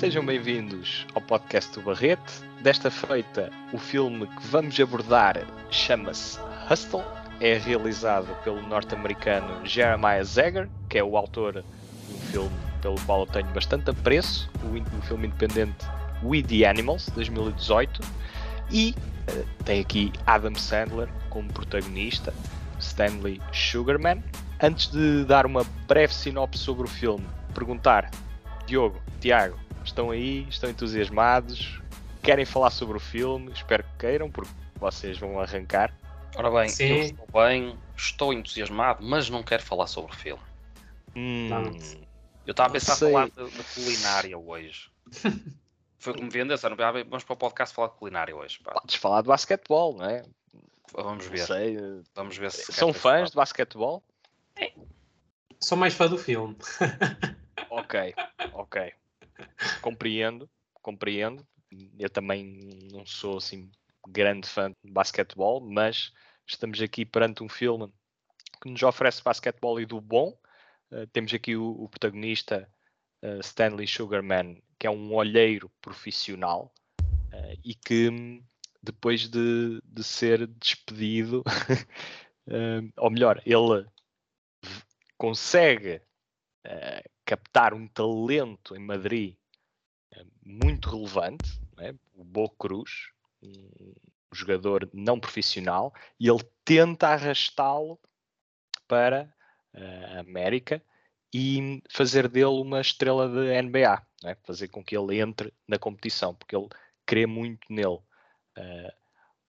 Sejam bem-vindos ao podcast do Barrete. Desta feita, o filme que vamos abordar chama-se Hustle. É realizado pelo norte-americano Jeremiah Zeger, que é o autor de um filme pelo qual eu tenho bastante apreço, o, filme independente We the Animals, 2018. E uh, tem aqui Adam Sandler como protagonista, Stanley Sugarman. Antes de dar uma breve sinopse sobre o filme, perguntar, Diogo, Tiago, estão aí, estão entusiasmados, querem falar sobre o filme, espero que queiram, porque vocês vão arrancar. Ora bem, Sim. eu estou bem, estou entusiasmado, mas não quero falar sobre o filme. Hum, eu estava a pensar sei. falar da, culinária hoje. Foi como vendeu, vamos para o podcast falar de culinária hoje. Pá. Podes falar de basquetebol, não é? Vamos ver. Sei. Vamos ver se São fãs de basquetebol? É. Sou mais fã do filme. ok, ok. Compreendo, compreendo. Eu também não sou assim grande fã de basquetebol, mas estamos aqui perante um filme que nos oferece basquetebol e do bom. Uh, temos aqui o, o protagonista uh, Stanley Sugarman, que é um olheiro profissional uh, e que depois de, de ser despedido, ou melhor, ele consegue captar um talento em Madrid muito relevante, é? o Bo Cruz, um jogador não profissional, e ele tenta arrastá-lo para a América e fazer dele uma estrela de NBA, é? fazer com que ele entre na competição, porque ele crê muito nele. Uh,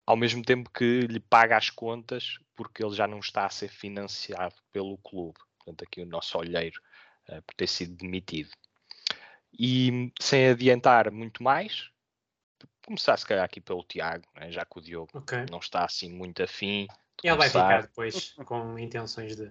ao mesmo tempo que lhe paga as contas, porque ele já não está a ser financiado pelo clube. Portanto, aqui o nosso olheiro uh, por ter sido demitido. E sem adiantar muito mais, começar se calhar aqui pelo Tiago, né? já que o Diogo okay. não está assim muito afim. Ele vai ficar depois com intenções de.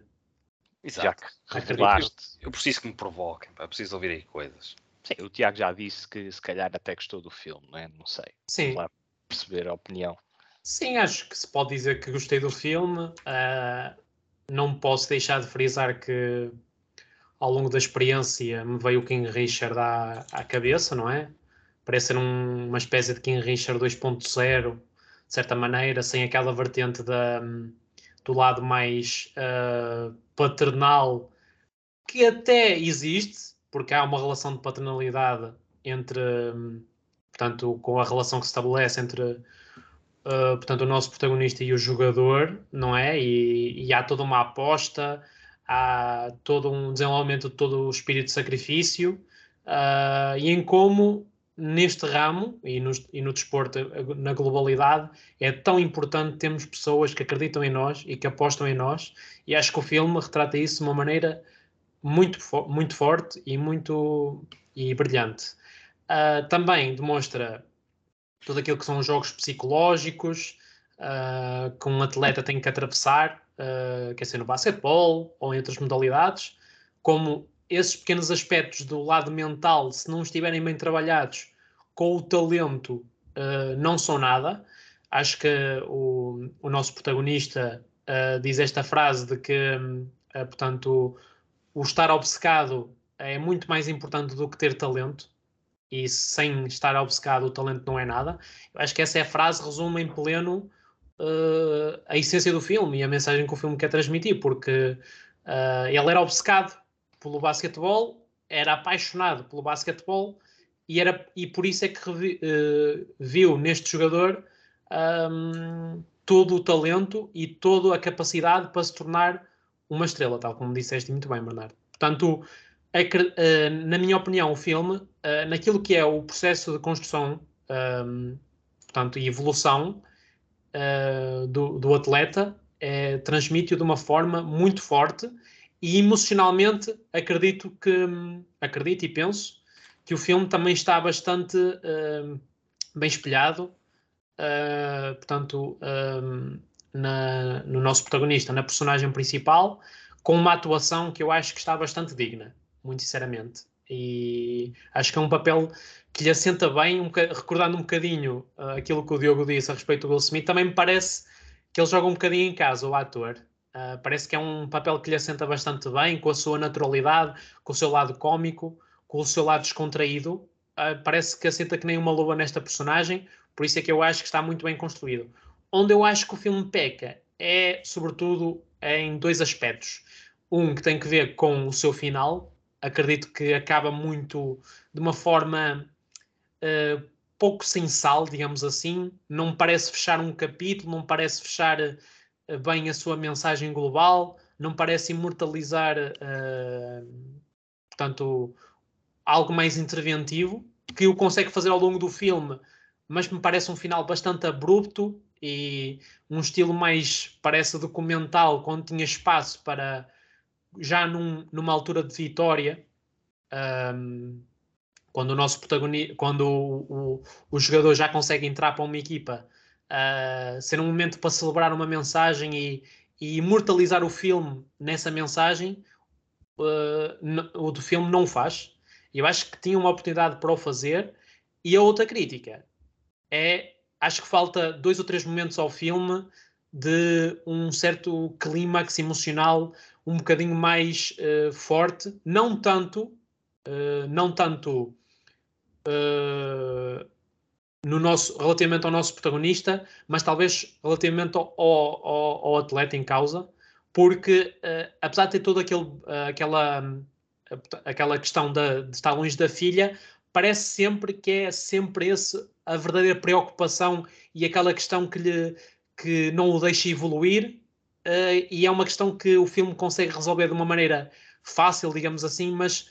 Exato. Já que revelaste. Eu, eu preciso que me provoquem, eu preciso ouvir aí coisas. Sim, o Tiago já disse que se calhar até gostou do filme, não é? Não sei. Sim. Lá perceber a opinião. Sim, acho que se pode dizer que gostei do filme. Uh, não posso deixar de frisar que ao longo da experiência me veio o King Richard à, à cabeça, não é? Parece ser um, uma espécie de King Richard 2.0, de certa maneira, sem aquela vertente da, do lado mais uh, paternal, que até existe, porque há uma relação de paternalidade entre, portanto, com a relação que se estabelece entre uh, portanto, o nosso protagonista e o jogador, não é? E, e há toda uma aposta, há todo um desenvolvimento de todo o espírito de sacrifício uh, e em como neste ramo e no, e no desporto na globalidade é tão importante termos pessoas que acreditam em nós e que apostam em nós e acho que o filme retrata isso de uma maneira muito, muito forte e muito e brilhante. Uh, também demonstra tudo aquilo que são os jogos psicológicos uh, que um atleta tem que atravessar uh, quer ser no basquetebol ou em outras modalidades, como esses pequenos aspectos do lado mental, se não estiverem bem trabalhados com o talento, uh, não são nada. Acho que o, o nosso protagonista uh, diz esta frase de que, portanto, o estar obcecado é muito mais importante do que ter talento. E sem estar obcecado, o talento não é nada. Eu acho que essa é a frase resume em pleno uh, a essência do filme e a mensagem que o filme quer transmitir, porque uh, ele era obcecado pelo basquetebol, era apaixonado pelo basquetebol e, era, e por isso é que uh, viu neste jogador um, todo o talento e toda a capacidade para se tornar uma estrela, tal como disseste muito bem, Bernardo. Portanto, na minha opinião, o filme, naquilo que é o processo de construção um, portanto, e evolução, uh, do, do, atleta é, transmite-o de uma forma muito forte e emocionalmente acredito que acredito e penso que o filme também está bastante uh, bem espelhado uh, portanto na, no nosso protagonista na personagem principal com uma atuação que eu acho que está bastante digna muito sinceramente e acho que é um papel que lhe assenta bem, um recordando um bocadinho uh, aquilo que o Diogo disse a respeito do Will Smith, também me parece que ele joga um bocadinho em casa, o ator. Uh, parece que é um papel que lhe assenta bastante bem, com a sua naturalidade, com o seu lado cômico, com o seu lado descontraído, uh, parece que assenta que nem uma luva nesta personagem, por isso é que eu acho que está muito bem construído. Onde eu acho que o filme peca é, sobretudo, em dois aspectos. Um que tem que ver com o seu final, acredito que acaba muito de uma forma uh, pouco sem sal, digamos assim. Não parece fechar um capítulo, não parece fechar uh, bem a sua mensagem global, não parece imortalizar, uh, portanto, algo mais interventivo, que o consegue fazer ao longo do filme, mas me parece um final bastante abrupto e um estilo mais, parece documental, quando tinha espaço para, já num, numa altura de vitória, um, quando o nosso protagonista, quando o, o, o, jogador já consegue entrar para uma equipa, uh, ser um momento para celebrar uma mensagem e, e imortalizar o filme nessa mensagem, uh, o do filme não faz. Eu acho que tinha uma oportunidade para o fazer. E a outra crítica é, acho que falta dois ou três momentos ao filme de um certo clímax emocional um bocadinho mais uh, forte, não tanto eh, não tanto uh, no nosso, relativamente ao nosso protagonista, mas talvez relativamente ao, ao, ao atleta em causa, porque uh, apesar de ter toda aquela, aquela questão de, de estar longe da filha, parece sempre que é sempre esse a verdadeira preocupação e aquela questão que, lhe, que não o deixa evoluir, uh, e é uma questão que o filme consegue resolver de uma maneira fácil, digamos assim, mas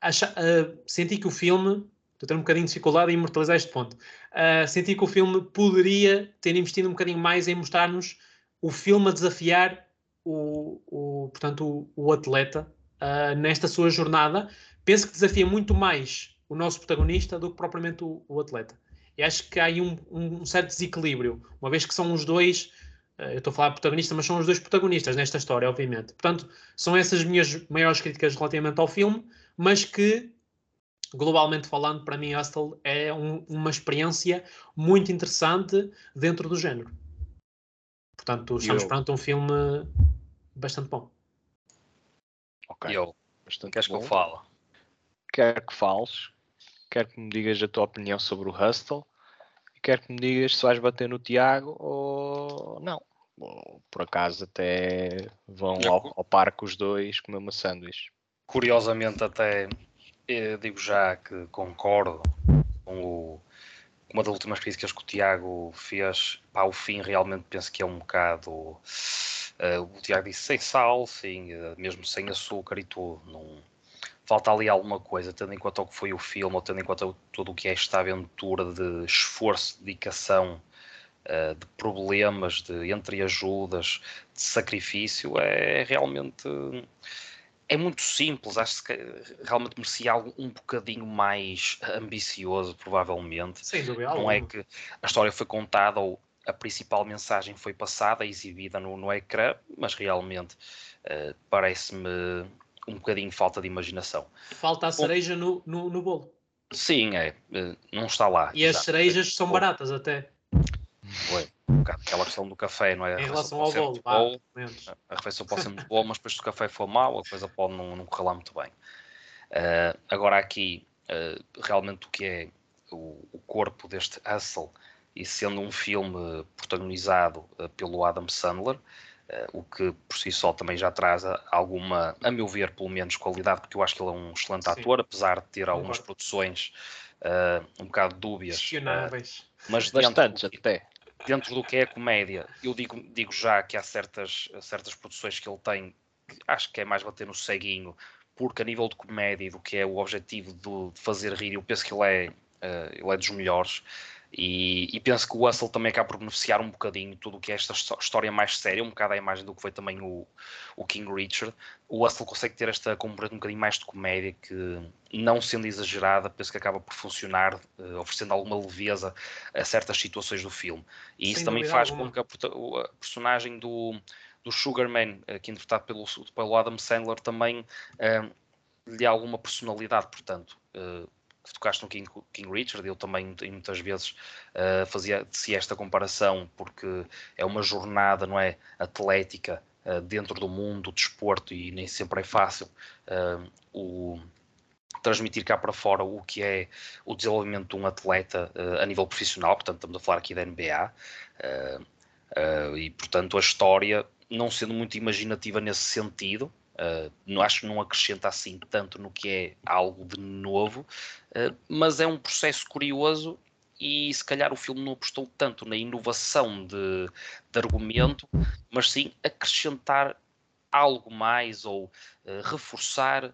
acha, uh, senti que o filme, estou a ter um bocadinho de dificuldade em imortalizar este ponto, uh, senti que o filme poderia ter investido um bocadinho mais em mostrar-nos o filme a desafiar o, o portanto, o, o atleta nesta sua jornada. Penso que desafia muito mais o nosso protagonista do que propriamente o, o atleta. E acho que há aí um, um, certo desequilíbrio, uma vez que são os dois eu estou a falar protagonista, mas são os dois protagonistas nesta história, obviamente. Portanto, são essas minhas maiores críticas relativamente ao filme mas que, globalmente falando, para mim, Hustle é um, uma experiência muito interessante dentro do género. Portanto, estamos eu... perante um filme bastante bom. Ok. Eu. Bastante Queres bom. que eu fale? Quero que fales. Quero que me digas a tua opinião sobre o Hustle. E quero que me digas se vais bater no Tiago ou não. Por acaso até vão ao, ao parque os dois comer uma sanduíche. Curiosamente, até digo já que concordo com o, uma das últimas críticas que o Tiago fez. Para o fim, realmente penso que é um bocado. Uh, o Tiago disse sem sal, sim, uh, mesmo sem açúcar e tudo. Não, falta ali alguma coisa, tendo em conta o que foi o filme, ou tendo em conta tudo o que é esta aventura de esforço, dedicação, uh, de problemas, de entreajudas, de sacrifício, é realmente é muito simples, acho que realmente merecia algo um bocadinho mais ambicioso, provavelmente. Sem dúvida. Não é que a história foi contada ou a principal mensagem foi passada, exibida no, no ecrã, mas realmente uh, parece-me um bocadinho falta de imaginação. Falta a cereja Bom, no, no, no, bolo. Sim, é. Uh, não está lá. E as cerejas são baratas até. Foi aquela questão do café, não é? Em relação ao bolo, bolo a refeição pode ser muito boa, mas depois se o café for mau, a coisa pode não, não correr lá muito bem. Uh, agora aqui, uh, realmente o que é o, o, corpo deste Hustle, e sendo um filme protagonizado uh, pelo Adam Sandler, o que por si só também já traz alguma, a meu ver, pelo menos qualidade, porque eu acho que ele é um excelente Sim. ator, apesar de ter algumas produções um bocado dúbias. Questionáveis. mas bastantes até dentro do que é a comédia, eu digo, digo já que há certas, certas produções que ele tem que acho que é mais bater no ceguinho, porque a nível de comédia e do que é o objetivo de, de fazer rir, eu penso que ele é, uh, ele é dos melhores. E, e, penso que o Hustle também acaba por beneficiar um bocadinho tudo o que é esta história mais séria, um bocado a imagem do que foi também o, o King Richard. O Hustle consegue ter esta componente um bocadinho mais de comédia que, não sendo exagerada, penso que acaba por funcionar, uh, oferecendo alguma leveza a certas situações do filme. E Sem isso também faz alguma. com que a, a, personagem do, do Sugarman, uh, que é interpretado pelo, pelo Adam Sandler, também uh, lhe dê alguma personalidade, portanto que tocaste no King, King Richard, eu também muitas vezes uh, fazia se esta comparação porque é uma jornada, não é, atlética uh, dentro do mundo do desporto e nem sempre é fácil uh, o transmitir cá para fora o que é o desenvolvimento de um atleta a nível profissional, portanto estamos a falar aqui da NBA, e portanto a história, não sendo muito imaginativa nesse sentido, não acho que não acrescenta assim tanto no que é algo de novo, mas é um processo curioso e se calhar o filme não apostou tanto na inovação de, de argumento, mas sim acrescentar algo mais ou uh, reforçar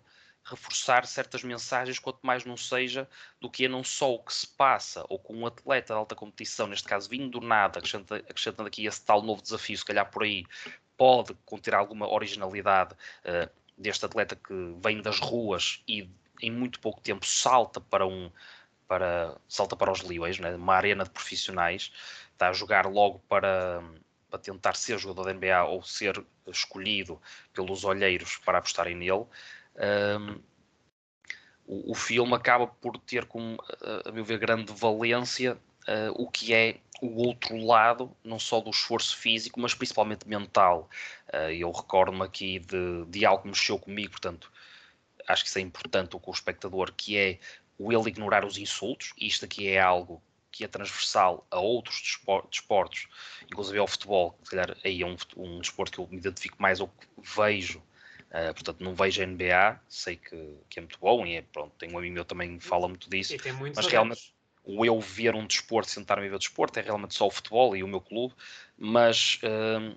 reforçar certas mensagens, quanto mais não seja do que é não só o que se passa, ou com um atleta de alta competição, neste caso vindo do nada, acrescentando, acrescentando aqui esse tal novo desafio, se calhar por aí pode conter alguma originalidade uh, deste atleta que vem das ruas e em muito pouco tempo salta para um para salta para os líderes, né? uma arena de profissionais, está a jogar logo para para tentar ser jogador da NBA ou ser escolhido pelos olheiros para apostarem nele. Um, o, o, filme acaba por ter, como, a meu ver, grande valência uh, o que é o outro lado, não só do esforço físico, mas principalmente mental. Uh, eu recordo-me aqui de, de algo que mexeu comigo, portanto, acho que isso é importante com o espectador, que é o ele ignorar os insultos. Isto aqui é algo que é transversal a outros desportos, inclusive ao futebol, se calhar aí é um, um desporto que eu me identifico mais ou que vejo, uh, portanto não vejo a NBA, sei que, que, é muito bom e é, pronto, tem um amigo meu também que fala muito disso, mas realmente o eu ver um desporto, sentar-me a ver o desporto, é realmente só o futebol e o meu clube, mas uh,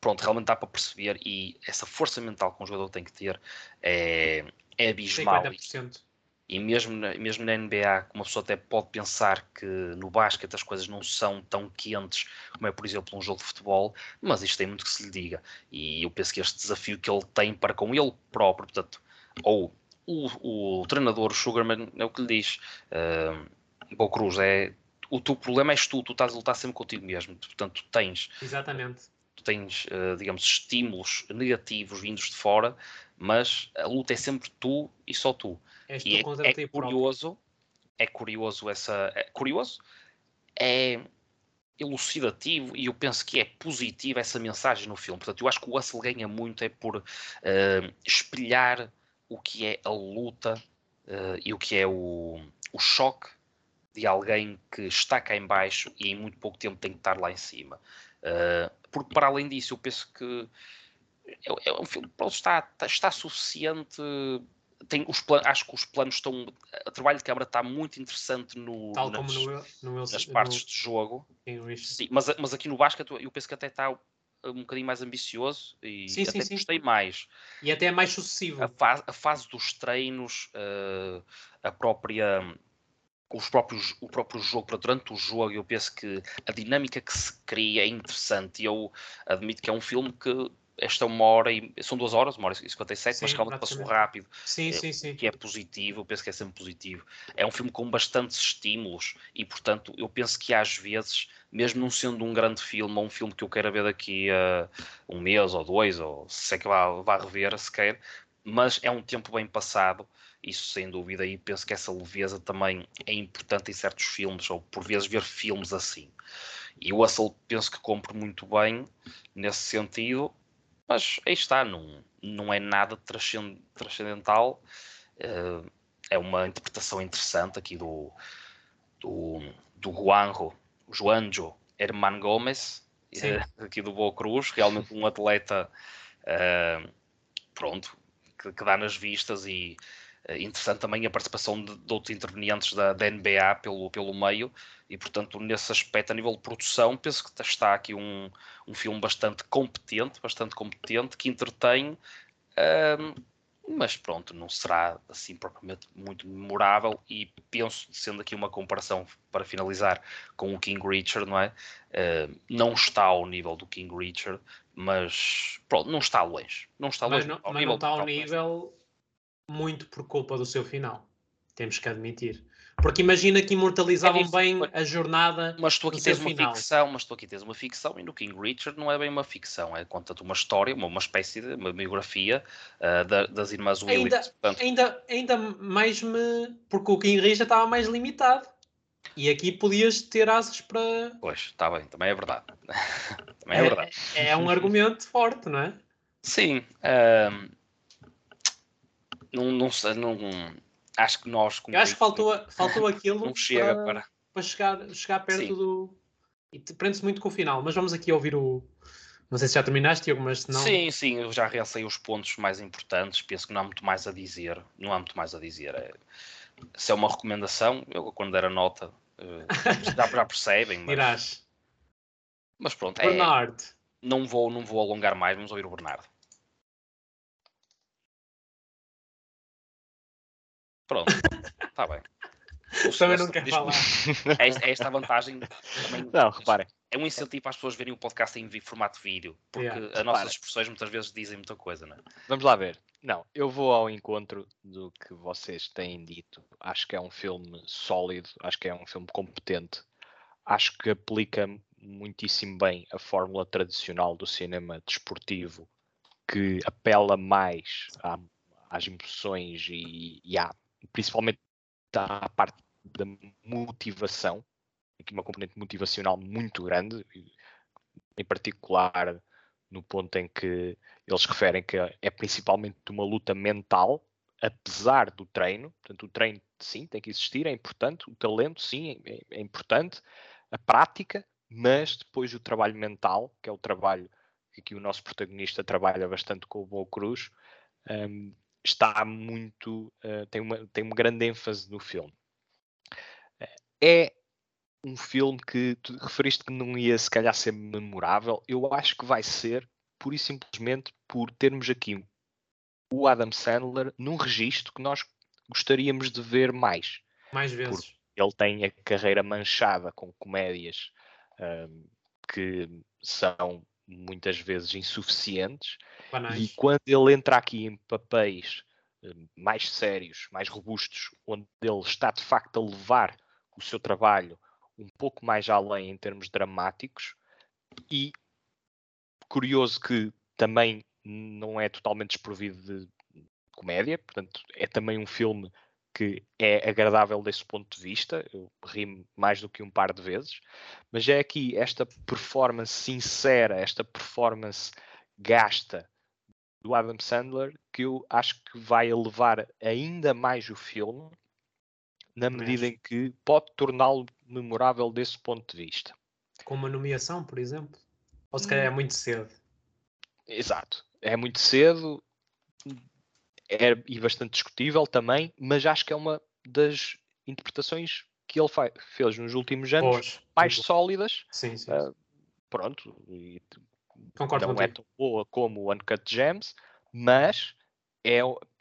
pronto, realmente dá para perceber e essa força mental que um jogador tem que ter é, é abismal. 50%. E mesmo, mesmo na NBA, uma pessoa até pode pensar que no basquete as coisas não são tão quentes como é, por exemplo, um jogo de futebol, mas isto tem muito que se lhe diga. E eu penso que este desafio que ele tem para com ele próprio, portanto, ou o, o treinador, o Sugarman, é o que lhe diz. Uh, Bom Cruz, é, o teu problema és tu, tu estás a lutar sempre contigo mesmo. Portanto, tu tens. Exatamente. Tu tens, uh, digamos, estímulos negativos vindos de fora, mas a luta é sempre tu e só tu. És e tu é, é curioso, é curioso essa. É curioso, é elucidativo e eu penso que é positivo essa mensagem no filme. Portanto, eu acho que o Russell ganha muito é por uh, espelhar o que é a luta uh, e o que é o, o choque de alguém que está cá em baixo e em muito pouco tempo tem que estar lá em cima. Uh, porque para além disso, eu penso que é, é um filme que está, está suficiente tem os planos, acho que os planos estão. O trabalho de câmara está muito interessante no, Tal nas, como no, no, nas partes no, de jogo. Sim, mas, mas aqui no basquete eu penso que até está um bocadinho mais ambicioso e sim, até sim, gostei sim. mais. E até é mais sucessivo. A, fase, a fase dos treinos, uh, a própria. Os próprios, o próprio jogo, para durante o jogo, eu penso que a dinâmica que se cria é interessante. Eu admito que é um filme que esta uma hora e são duas horas, uma hora e 57, sim, mas realmente passou rápido. Sim, é, sim, sim. Que é positivo, eu penso que é sempre positivo. É um filme com bastantes estímulos e, portanto, eu penso que às vezes, mesmo não sendo um grande filme ou um filme que eu queira ver daqui a um mês ou dois, ou se é que vá, vá rever sequer, mas é um tempo bem passado, isso sem dúvida, e penso que essa leveza também é importante em certos filmes, ou por vezes ver filmes assim. E o Hustle penso que compre muito bem nesse sentido, mas aí está, não, não é nada transcendental. Uh, é uma interpretação interessante aqui do, do, do Juanjo, Juanjo Herman Gomes, uh, aqui do Boa Cruz, realmente um atleta uh, pronto, que, que, dá nas vistas e interessante também a participação de, de outros intervenientes da, da, NBA pelo, pelo meio e portanto nesse aspecto a nível de produção penso que está aqui um, um filme bastante competente, bastante competente que entretém um, mas pronto, não será assim propriamente muito memorável e penso, sendo aqui uma comparação para finalizar com o King Richard, não é? Uh, não está ao nível do King Richard, mas pronto, não está longe. Não está longe. Mas não, mas não está ao nível muito por culpa do seu final. Temos que admitir. Porque imagina que imortalizavam é bem a jornada. Mas tu aqui tens uma final. ficção, mas tu aqui tens uma ficção e no King Richard não é bem uma ficção, é conta-te uma história, uma, uma espécie de uma biografia uh, da, das irmãs Williams. Ainda, Portanto, ainda, ainda mais me. Porque o King Richard estava mais limitado. E aqui podias ter asas para. Pois, está bem, também é verdade. também é, é verdade. É, é, um argumento forte, não é? Sim. Uh, não, não, não, acho que nós. Eu acho que faltou, faltou aquilo não chega para, para. para chegar, chegar perto Sim. do. E prende-se muito com o final, mas vamos aqui ouvir o. Não sei se já terminaste, Diogo, mas se não. Sim, sim, eu já realcei os pontos mais importantes. Penso que não há muito mais a dizer. Não há muito mais a dizer. É- se é uma recomendação, eu quando der a nota, eh, já, já percebem. Mas, Irás. mas pronto, é, Bernard. não, vou, não vou alongar mais. Vamos ouvir o Bernardo. Pronto, está bem. O Também não quer diz- falar. É, é esta a vantagem. Também, Não, reparem. é um incentivo para as pessoas verem o podcast em formato vídeo, porque Yeah. as nossas expressões muitas vezes dizem muita coisa, não é? Vamos lá ver. Não, eu vou ao encontro do que vocês têm dito. Acho que é um filme sólido, acho que é um filme competente. Acho que aplica muitíssimo bem a fórmula tradicional do cinema desportivo, que apela mais à- às emoções e, e à, principalmente à parte da motivação. Aqui uma componente motivacional muito grande, em particular no ponto em que eles referem que é principalmente uma luta mental, apesar do treino. Portanto, o treino, sim, tem que existir, é importante. O talento, sim, é, é importante. A prática, mas depois o trabalho mental, que é o trabalho que aqui o nosso protagonista trabalha bastante com o Boa Cruz, hum, está muito. eh, tem, uma, tem uma grande ênfase no filme. É um filme que tu referiste que não ia se calhar ser memorável. Eu acho que vai ser pura e simplesmente por termos aqui o Adam Sandler num registro que nós gostaríamos de ver mais. Mais vezes. Ele tem a carreira manchada com comédias hum, que são muitas vezes insuficientes e quando ele entra aqui em papéis hum, mais sérios, mais robustos, onde ele está de facto a levar o seu trabalho um pouco mais além em termos dramáticos e curioso que também não é totalmente desprovido de comédia, portanto é também um filme que é agradável desse ponto de vista, eu ri mais do que um par de vezes, mas é aqui esta performance sincera, esta performance gasta do Adam Sandler que eu acho que vai elevar ainda mais o filme na medida em que pode torná-lo memorável desse ponto de vista. Com uma nomeação, por exemplo. Ou se calhar é muito cedo. Exato. É muito cedo é, e bastante discutível também, mas acho que é uma das interpretações que ele fa- fez nos últimos anos Boas. mais Muito sólidas. Sim, sim. ah, Pronto, e Concordo não é tão boa como o Uncut Gems, mas é,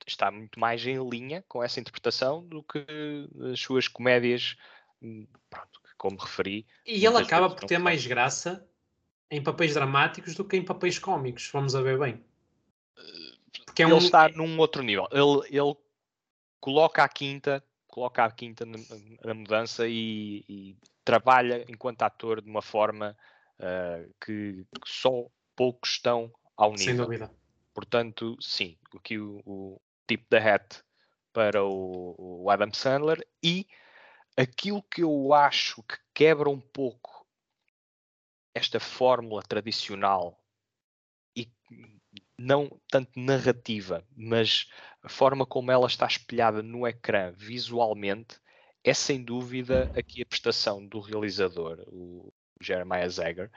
está muito mais em linha com essa interpretação do que as suas comédias, hum, pronto, como referi. E ele acaba por ter mais graça em papéis dramáticos do que em papéis cómicos. Vamos a ver bem. Porque é ele um. está num outro nível. Ele, ele coloca a quinta, coloca a quinta na, na mudança e, e trabalha enquanto ator de uma forma ah, que, que só poucos estão ao Sem nível. dúvida. Portanto, sim, aqui o, o tipo da hat para o, o Adam Sandler e aquilo que eu acho que quebra um pouco esta fórmula tradicional e não tanto narrativa, mas a forma como ela está espelhada no ecrã visualmente é sem dúvida aqui a prestação do realizador, o Jeremiah Zager,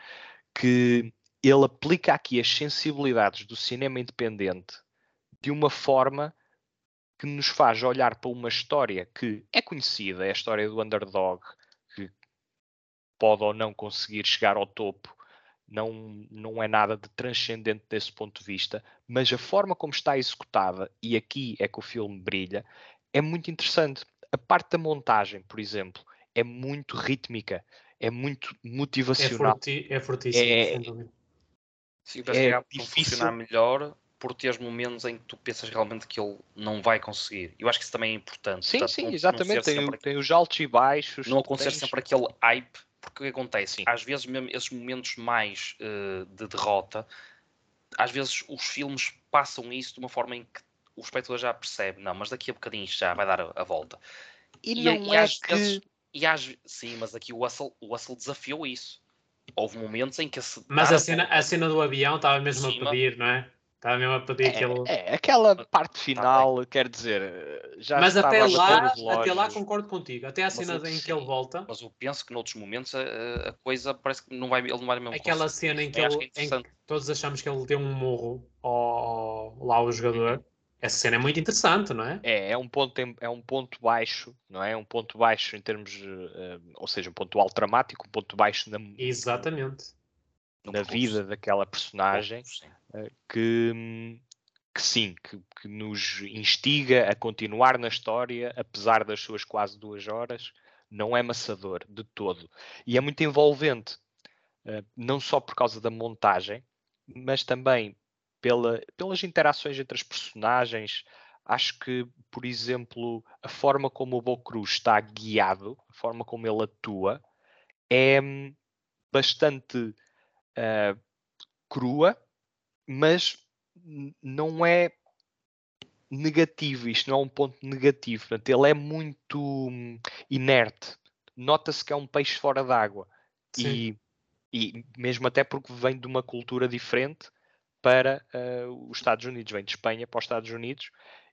que ele aplica aqui as sensibilidades do cinema independente de uma forma que nos faz olhar para uma história que é conhecida, é a história do underdog, que pode ou não conseguir chegar ao topo, não, não é nada de transcendente desse ponto de vista, mas a forma como está executada, e aqui é que o filme brilha, é muito interessante. A parte da montagem, por exemplo, é muito rítmica, é muito É, motivacional. forti é fortíssimo, É- sem dúvida. Sim, É difícil. funcionar melhor por teres momentos em que tu pensas realmente que ele não vai conseguir. Eu acho que isso também é importante. Sim, Portanto, sim, não- exatamente. Tem, tem os altos e baixos. não acontecer tens- sempre aquele hype, porque o que acontece? Às vezes, mesmo esses momentos mais eh, de derrota, às vezes os filmes passam isso de uma forma em que o espectador já percebe, não, mas daqui a bocadinho já vai dar a, a volta. E, E- não e é às que. vezes- E às, sim, mas aqui o Russell, o Russell desafiou isso. Houve momentos em que se Mas a cena, a cena do avião estava mesmo Cima. a pedir, não é? Estava mesmo a pedir aquele. É, é, aquela parte final, quer dizer, já Mas até lá, até lá concordo contigo. Até a cena eu- em que ele volta, Mas eu penso que noutros momentos a, a coisa parece que não vai, ele não vai mesmo aquela cena em que, acho ele, é em que todos achamos que ele deu um morro ao, lá ao jogador, essa cena é muito interessante, não é? É, é um ponto, é um ponto baixo, não é? Um ponto baixo em termos, eh, ou seja, um ponto alto dramático, um ponto baixo na, Exatamente. Na percurso. vida daquela personagem. Sim. Que, que sim, que, que nos instiga a continuar na história, apesar das suas quase duas horas, não é maçador de todo. E é muito envolvente, eh, não só por causa da montagem, mas também pela, pelas interações entre as personagens. Acho que, por exemplo, a forma como o Bo Cruz está guiado, a forma como ele atua, é hum, bastante ah, crua, mas não é negativo. Isto não é um ponto negativo. Portanto, ele é muito hum, inerte. Nota-se que é um peixe fora d'água. E, e mesmo até porque vem de uma cultura diferente para ah, os Estados Unidos, vem de Espanha para os Estados Unidos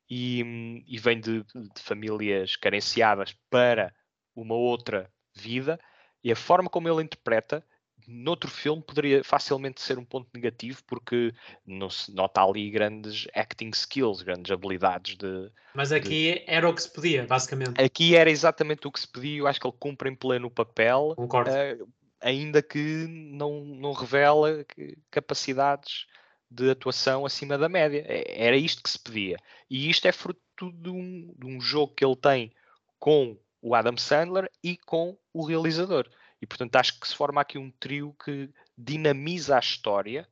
e, hum, e vem de, de famílias carenciadas para uma outra vida. E a forma como ele interpreta, noutro filme, poderia facilmente ser um ponto negativo, porque não se nota ali grandes acting skills, grandes habilidades de, Mas aqui era o que se podia, basicamente. Aqui era exatamente o que se pedia, eu acho que ele cumpre em pleno o papel, Concordo. eh, ainda que não, não revela capacidades de atuação acima da média. É- Era isto que se pedia. E isto é fruto de um, de um jogo que ele tem com o Adam Sandler e com o realizador. E portanto acho que se forma aqui um trio que dinamiza a história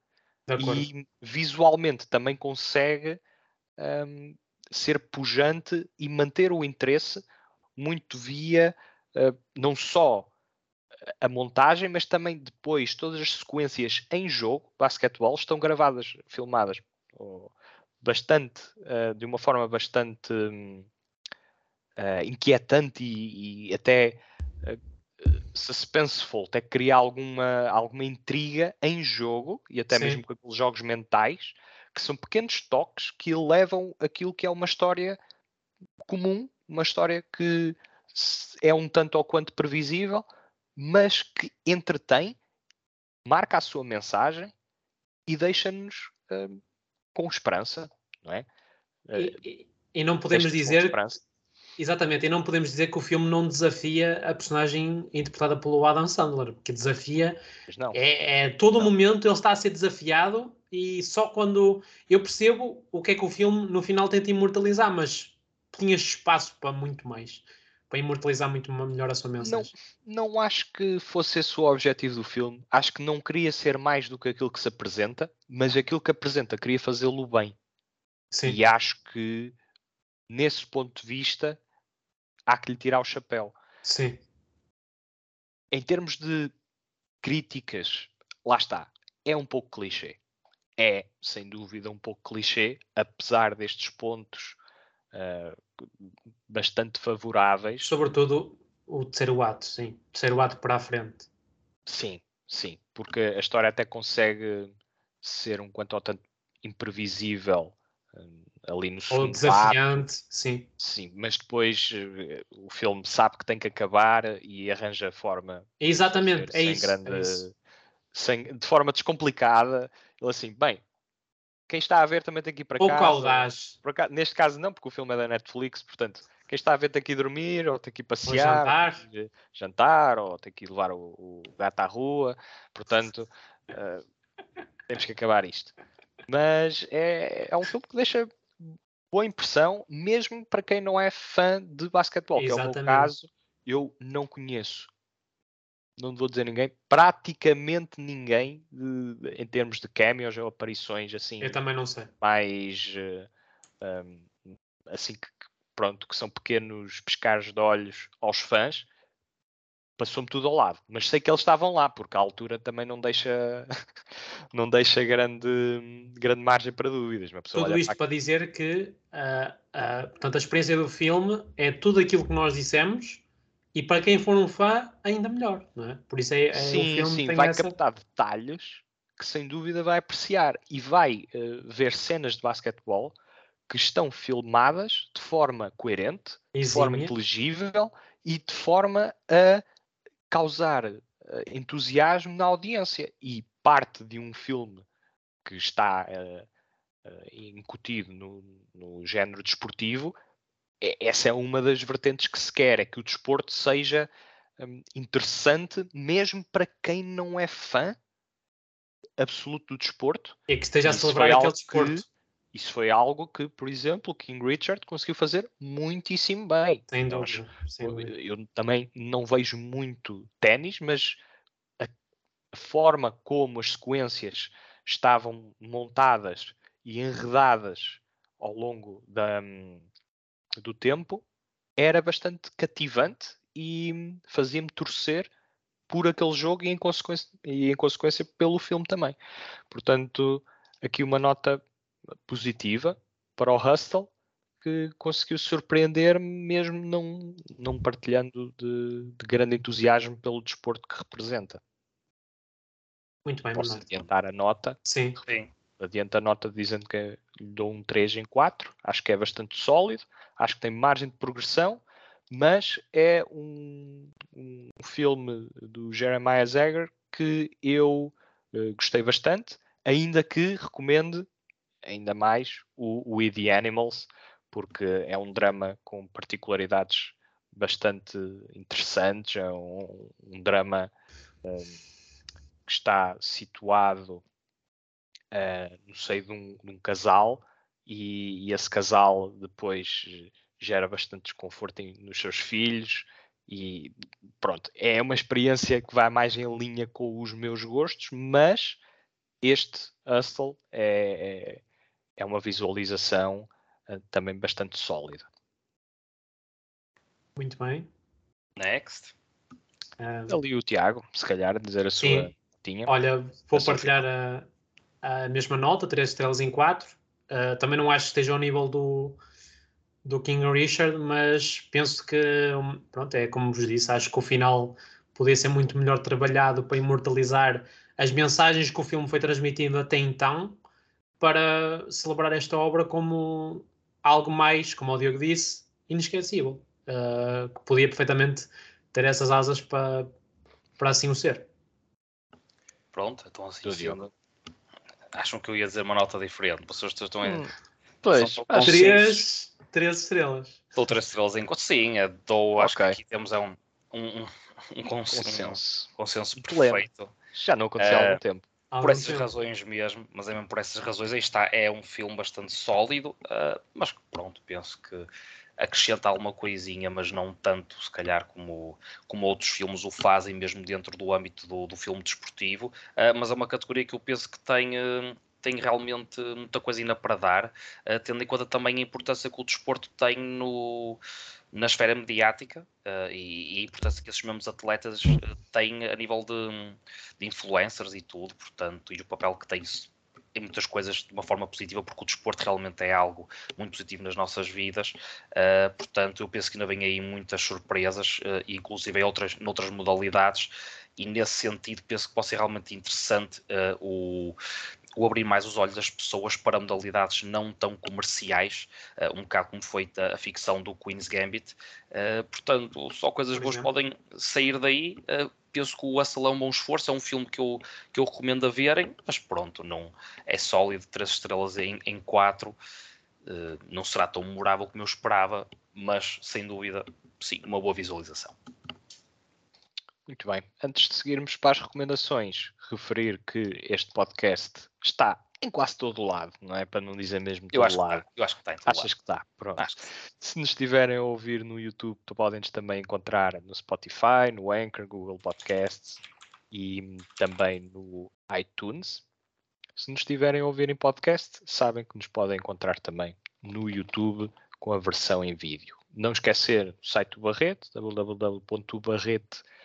e visualmente também consegue hum, ser pujante e manter o interesse muito via uh, não só a montagem, mas também depois todas as sequências em jogo, basquetebol, estão gravadas, filmadas oh, bastante, uh, de uma forma bastante uh, inquietante e, e até suspenseful, até criar alguma, alguma intriga em jogo e até Sim. mesmo com aqueles jogos mentais que são pequenos toques que levam aquilo que é uma história comum, uma história que é um tanto ou quanto previsível, mas que entretém, marca a sua mensagem e deixa-nos hum, com esperança, não é? E, e- e não podemos dizer. Exatamente, e não podemos dizer que o filme não desafia a personagem interpretada pelo Adam Sandler, que desafia não. É, é todo o Não. momento ele está a ser desafiado e só quando eu percebo o que é que o filme no final tenta imortalizar, mas tinha espaço para muito mais, para imortalizar muito melhor a sua mensagem. não acho que fosse esse o objetivo do filme. Acho que não queria ser mais do que aquilo que se apresenta, mas aquilo que apresenta queria fazê-lo bem. Sim, E acho que, nesse ponto de vista, há que lhe tirar o chapéu. sim, Em termos de críticas, lá está. É um pouco clichê. É, sem dúvida, um pouco clichê, apesar destes pontos ah, bastante favoráveis. sobretudo o terceiro ato, sim, o terceiro ato para a frente. Sim, sim, porque a história até consegue ser um quanto ao tanto imprevisível hum, ali no Ou ato, desafiante, sim, sim, mas depois eh, o filme sabe que tem que acabar e arranja forma exatamente, é isso, grande, é isso. sem- de forma descomplicada. Ele assim, bem, quem está a ver também tem que ir para Pouco casa. audaz, Por acaso- neste caso não, porque o filme é da Netflix, portanto, quem está a ver tem que ir dormir, ou tem que ir passear, jantar, ou tem que ir jantar, ou tem que ir levar o, o gato à rua, portanto, eh, temos que acabar isto. Mas é, é um filme que deixa boa impressão, mesmo para quem não é fã de basquetebol, que é o meu caso, eu não conheço. Não vou dizer ninguém, praticamente ninguém em termos de cameos ou aparições assim eu também não sei. mais eh, um, assim que que, pronto, que são pequenos pescares de olhos aos fãs, passou-me tudo ao lado. Mas sei que eles estavam lá, porque a altura também não deixa não deixa grande, grande margem para dúvidas. Uma pessoa Tudo isto para para dizer que ah, ah, portanto, a experiência do filme é tudo aquilo que nós dissemos e para quem for um fã, ainda melhor, não é? Por isso é, é Sim, filme sim, vai essa... captar detalhes que sem dúvida vai apreciar e vai uh, ver cenas de basquetebol que estão filmadas de forma coerente, Exímia. de forma inteligível e de forma a causar uh, entusiasmo na audiência. E parte de um filme que está uh, incutido no, no género desportivo, é, essa é uma das vertentes que se quer, é que o desporto seja um, interessante mesmo para quem não é fã absoluto do desporto. E que esteja a celebrar aquele desporto. Isso foi algo que, por exemplo, King Richard conseguiu fazer muitíssimo bem. Sem dúvida. Eu, eu também não vejo muito ténis, mas a, a forma como as sequências estavam montadas e enredadas ao longo da, hum, do tempo era bastante cativante e fazia-me torcer por aquele jogo e em, consequência, e em consequência pelo filme também. Portanto, aqui uma nota positiva para o Hustle que conseguiu surpreender mesmo não, não partilhando de, de, grande entusiasmo pelo desporto que representa. Muito bem, Posso adiantar a nota? Sim. Sim. Adianta a nota dizendo que lhe dou um 3 em 4. Acho que é bastante sólido. Acho que tem margem de progressão mas é um, um filme do Jeremiah Zegger que eu uh, gostei bastante, ainda que recomende ainda mais o, o the Animals, porque é um drama com particularidades bastante interessantes, é um, um drama um, que está situado uh, no seio de um, de um casal e, e, esse casal depois gera bastante desconforto em, nos seus filhos e pronto, é uma experiência que vai mais em linha com os meus gostos, mas este Hustle é, é, uma visualização uh, também bastante sólida. Muito bem. Next. Um, Ali o Tiago, se calhar, dizer a sim. sua tinha. Olha, vou partilhar a, a, mesma nota, 3 estrelas em 4. Uh, ah, também não acho que esteja ao nível do, do King Richard, mas penso que, pronto, é como vos disse, acho que o final podia ser muito melhor trabalhado para imortalizar as mensagens que o filme foi transmitindo até então, para celebrar esta obra como algo mais, como o Diogo disse, inesquecível, uh, que podia perfeitamente ter essas asas para, para assim o ser. Pronto, então assim sendo, acham que eu ia dizer uma nota diferente, vocês estão hum, Pois, três, Três estrelas. Dou três estrelas em Sim, é, dou, okay. acho que aqui temos é um, um, um, consenso, consenso. Perfeito. Já não aconteceu há algum eh, tempo. Por essas razões mesmo, mas é mesmo por essas razões, aí está, é um filme bastante sólido, uh, mas pronto, penso que acrescenta alguma coisinha, mas não tanto, se calhar, como, como outros filmes o fazem, mesmo dentro do âmbito do, do filme desportivo. Uh, mas é uma categoria que eu penso que tem, uh, tem realmente muita coisa ainda para dar, tendo em conta também a importância que o desporto tem no, na esfera mediática uh, e, e, a importância que esses mesmos atletas uh, têm a nível de, de, influencers e tudo, portanto, e o papel que tem em muitas coisas de uma forma positiva, porque o desporto realmente é algo muito positivo nas nossas vidas. Uh, portanto, eu penso que ainda vem aí muitas surpresas, uh, inclusive em outras, modalidades, e nesse sentido penso que pode ser realmente interessante uh, o, o abrir mais os olhos das pessoas para modalidades não tão comerciais, uh, um bocado como foi a, ficção do Queen's Gambit. Uh, portanto, só coisas boas podem sair daí. Uh, penso que o Hustle é um bom esforço, é um filme que eu, que eu recomendo a verem, mas pronto, não é sólido, três estrelas em, em quatro. não será tão memorável como eu esperava, mas sem dúvida, sim, uma boa visualização. Muito bem. Antes de seguirmos para as recomendações, referir que este podcast está em quase todo o lado, não é? Para não dizer mesmo todo eu acho lado. Que, eu acho que está em todo Achas lado. que está? Pronto. Acho que Se nos estiverem a ouvir no YouTube, podem-nos também encontrar no Spotify, no Anchor, Google Podcasts e também no iTunes. Se nos estiverem a ouvir em podcast, sabem que nos podem encontrar também no YouTube com a versão em vídeo. Não esquecer o site do Barreto, www.barrete.com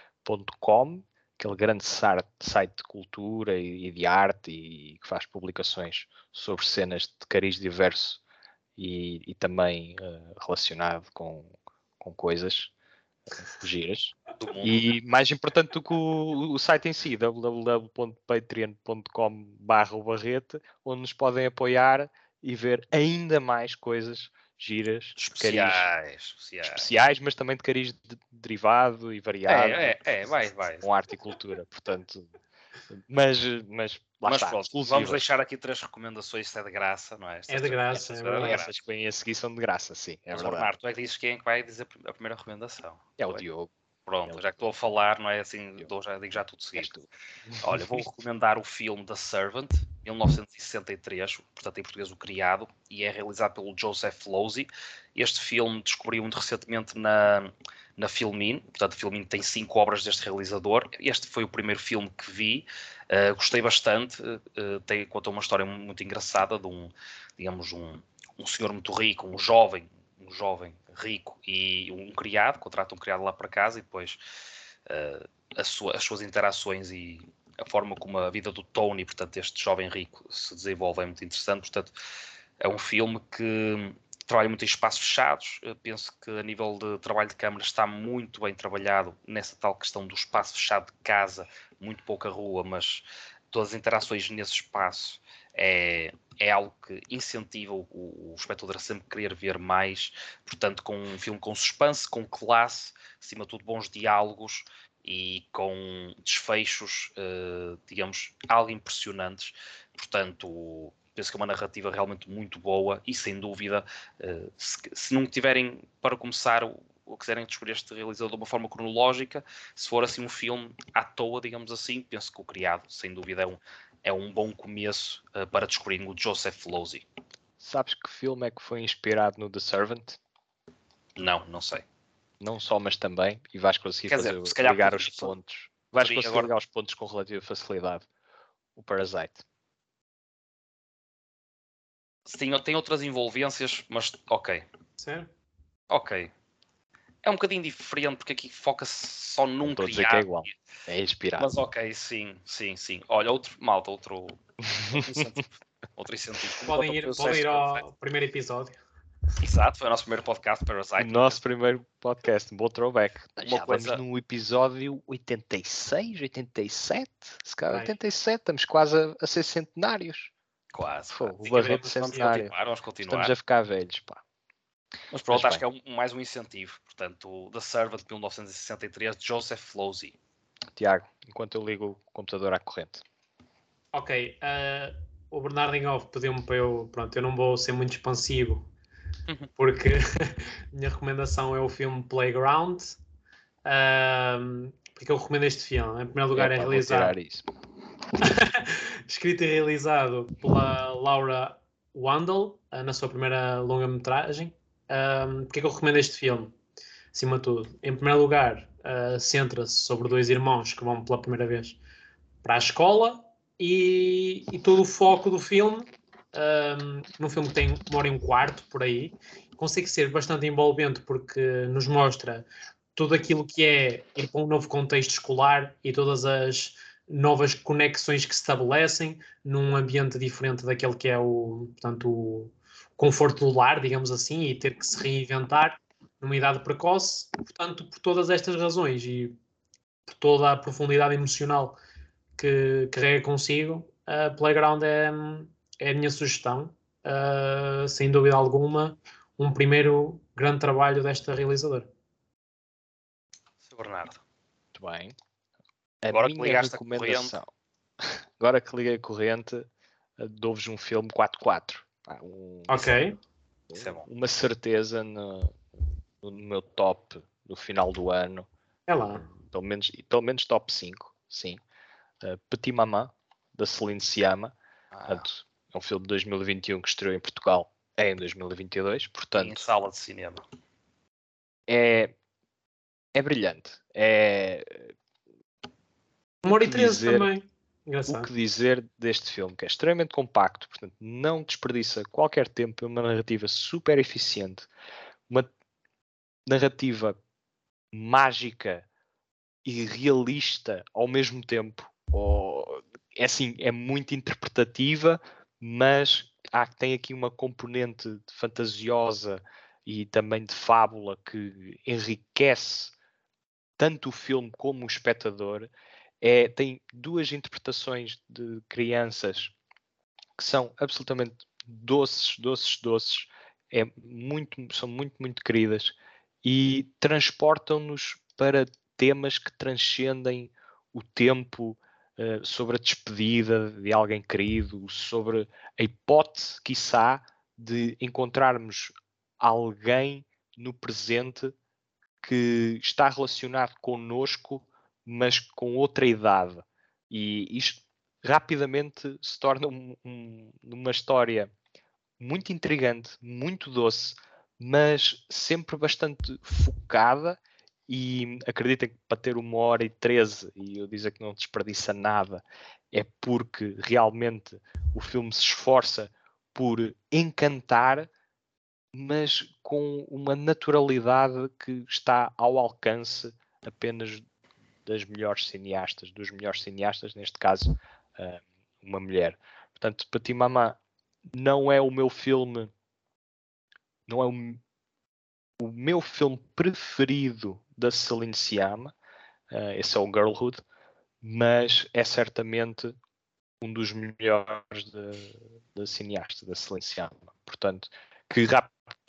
com aquele grande site de cultura e, de arte e, que faz publicações sobre cenas de cariz diverso e, e também uh, relacionado com, com coisas giras. do mundo. E mais importante do que o, o site em si, www.patreon.com barrete, onde nos podem apoiar e ver ainda mais coisas giras, de cariz especiais, especiais. especiais, mas também de cariz de- derivado e variado, É, é, é, vai, vai. com arte e cultura. Portanto, mas, mas lá Mas está, pronto, vamos deixar aqui três recomendações, isto é de graça, não é? É de graça, é Essas verdade. Essas que vêm a seguir são de graça, sim. É Mas, verdade. Bernardo, tu é que dizes quem é que vai dizer a primeira recomendação. É o Diogo. Pronto, já que estou a falar, não é assim, dou, já, digo já tudo seguido. Olha, vou recomendar o filme The Servant, 1963, portanto em português O Criado, e é realizado pelo Joseph Losey. Este filme descobri muito recentemente na, na Filmin, portanto a Filmin tem cinco obras deste realizador. Este foi o primeiro filme que vi, uh, gostei bastante, uh, tem, conta uma história muito engraçada de um, digamos, um, um senhor muito rico, um jovem, um jovem rico e um criado, contrata um criado lá para casa e depois uh, a sua- as suas interações e a forma como a vida do Tony, portanto, este jovem rico, se desenvolve é muito interessante. Portanto, é um filme que trabalha muito em espaços fechados. Eu penso que a nível de trabalho de câmara está muito bem trabalhado nessa tal questão do espaço fechado de casa, muito pouca rua, mas todas as interações nesse espaço é, é algo que incentiva o, o espectador a sempre querer ver mais. Portanto, com um filme com suspense, com classe, acima de tudo bons diálogos e com desfechos, eh, digamos, algo impressionantes. Portanto, penso que é uma narrativa realmente muito boa e, sem dúvida, eh, se, se não tiverem para começar ou quiserem descobrir este realizador de uma forma cronológica, se for assim um filme à toa, digamos assim, penso que o Criado, sem dúvida, é um, é um bom começo eh, para descobrirem o Joseph Losey. Sabes que filme é que foi inspirado no The Servant? Não, não sei. Não só, mas também. E vais conseguir Quer dizer, fazer, se calhar ligar os pontos. Vais conseguir agora- ligar os pontos com relativa facilidade. O Parasite. Tem, tem outras envolvências, mas ok. Sério? Ok. É um bocadinho diferente porque aqui foca-se só num Estou a dizer criado. que é igual. É inspirado. Mas ok, sim, sim, sim. Olha, outro, malta, outro, outro incentivo. outro incentivo. Podem ir, podem ir ao primeiro episódio. Exato, foi o nosso primeiro podcast, Parasite. O nosso primeiro podcast, um bom throwback. Uma Já coisa- vamos no episódio 86, 87? Se calhar Vai. 87, estamos quase a, a ser centenários. Quase. Pô, o Barreto vamos centenário. continuar, Vamos continuar. Estamos a ficar velhos, pá. Mas pronto, Mas acho que é um- mais um incentivo. Portanto, The Servant de 1963, de Joseph Losey. Tiago, enquanto eu ligo o computador à corrente. Ok. eh, o Bernardo Off pediu-me para eu. Pronto, eu não vou ser muito expansivo. Uhum. Porque a minha recomendação é o filme Playground. Ahm, porque eu recomendo este filme. Em primeiro lugar, é vou realizado. tirar isso. escrito e realizado pela Laura Wandel eh, na sua primeira longa-metragem. Um, Porquê é que eu recomendo este filme? Acima de tudo, em primeiro lugar, eh, centra-se sobre dois irmãos que vão pela primeira vez para a escola e, e todo o foco do filme, um, num filme que tem uma hora e um quarto por aí, consegue ser bastante envolvente porque nos mostra tudo aquilo que é ir para um novo contexto escolar e todas as novas conexões que se estabelecem num ambiente diferente daquele que é o, portanto, o conforto do lar, digamos assim, e ter que se reinventar numa idade precoce, portanto, por todas estas razões e por toda a profundidade emocional que carrega consigo, a Playground é, é a minha sugestão, uh, sem dúvida alguma, um primeiro grande trabalho desta realizadora. Sr. Bernardo. Muito bem. A Agora que ligaste a recomendação. Agora que liguei a corrente, dou-vos um filme 4-4. Um- Ok, Isso é bom. Uma certeza no, no meu top do final do ano. é lá. Pelo menos, pelo menos top 5, sim. Uh, Petit Maman, da Celine Sciamma. Ah, é um filme de 2021 que estreou em Portugal é em 2022. em Portanto, sala de cinema. é, é brilhante. É, Uma hora e treze dizer- também. o Engraçado. que dizer deste filme, que é extremamente compacto, portanto, não desperdiça qualquer tempo, é uma narrativa super eficiente, uma narrativa mágica e realista ao mesmo tempo. É assim, é muito interpretativa, mas há, tem aqui uma componente fantasiosa e também de fábula que enriquece tanto o filme como o espectador, é, tem duas interpretações de crianças que são absolutamente doces, doces, doces, é muito, são muito, muito queridas e transportam-nos para temas que transcendem o tempo, uh, sobre a despedida de alguém querido, sobre a hipótese, quiçá, de encontrarmos alguém no presente que está relacionado connosco, mas com outra idade. E isto rapidamente se torna um, um, uma história muito intrigante, muito doce, mas sempre bastante focada. E acreditem que para ter uma hora e treze, e eu dizer que não desperdiça nada, é porque realmente o filme se esforça por encantar, mas com uma naturalidade que está ao alcance apenas das melhores cineastas, dos melhores cineastas, neste caso, uh, uma mulher. Portanto, Petit não é o meu filme, não é o, o meu filme preferido da Celine Sciamma, uh, esse é o Girlhood, mas é certamente um dos melhores da cineasta, da Celine Sciamma. Portanto, que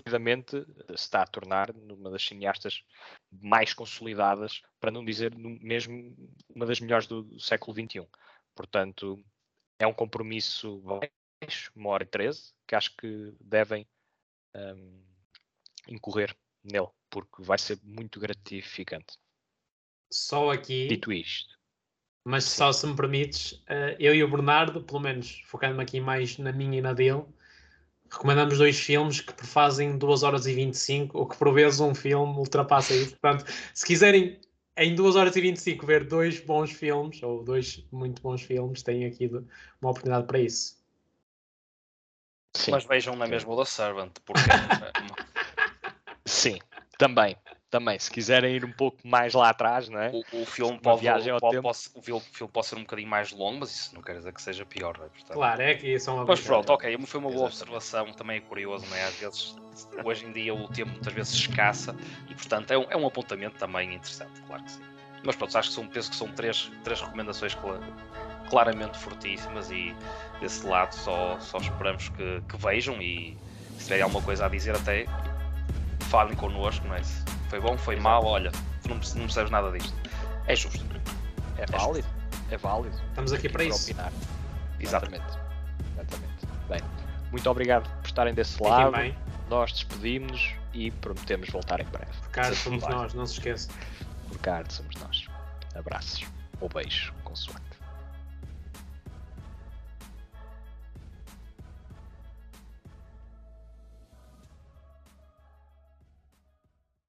rapidamente se está a tornar uma das cineastas mais consolidadas, para não dizer mesmo uma das melhores do, do século XXI. Portanto, é um compromisso baixo, uma hora e treze, que acho que devem um, incorrer nele, porque vai ser muito gratificante. Só aqui. Dito isto. Mas só se me permites, eh, eu e o Bernardo, pelo menos focando-me aqui mais na minha e na dele, recomendamos dois filmes que fazem 2 horas e 25, ou que por vezes um filme ultrapassa isso. Portanto, se quiserem em 2 horas e 25 ver dois bons filmes, ou dois muito bons filmes, têm aqui uma oportunidade para isso. Sim. Mas vejam na mesma o da Servant, porque. Sim, também também, se quiserem ir um pouco mais lá atrás, não é? O, o filme pode, viagem ao pode, tempo. Pode, o, filme, pode ser um bocadinho mais longo, mas isso não quer dizer que seja pior, não é? Portanto, claro, é que são Mas pronto, ok, foi uma boa observação, também é curioso, não é? Às vezes, hoje em dia o tempo muitas vezes escassa e, portanto, é um, é um apontamento também interessante, claro que sim. Mas pronto, acho que são, penso que são três, três recomendações claramente fortíssimas e desse lado só, só esperamos que, que vejam e se tiverem alguma coisa a dizer até falem connosco, não é? Foi bom, foi mau, olha, tu não, não percebes nada disto. É justo. É, é válido. Justo. É válido. Estamos aqui, aqui para isso. Opinar. Exatamente. Exatamente. Bem, muito obrigado por estarem desse lado. Bem. Nós despedimos-nos e prometemos voltar em breve. Cá somos nós, não se esqueça. Cá somos nós. Abraços ou beijo.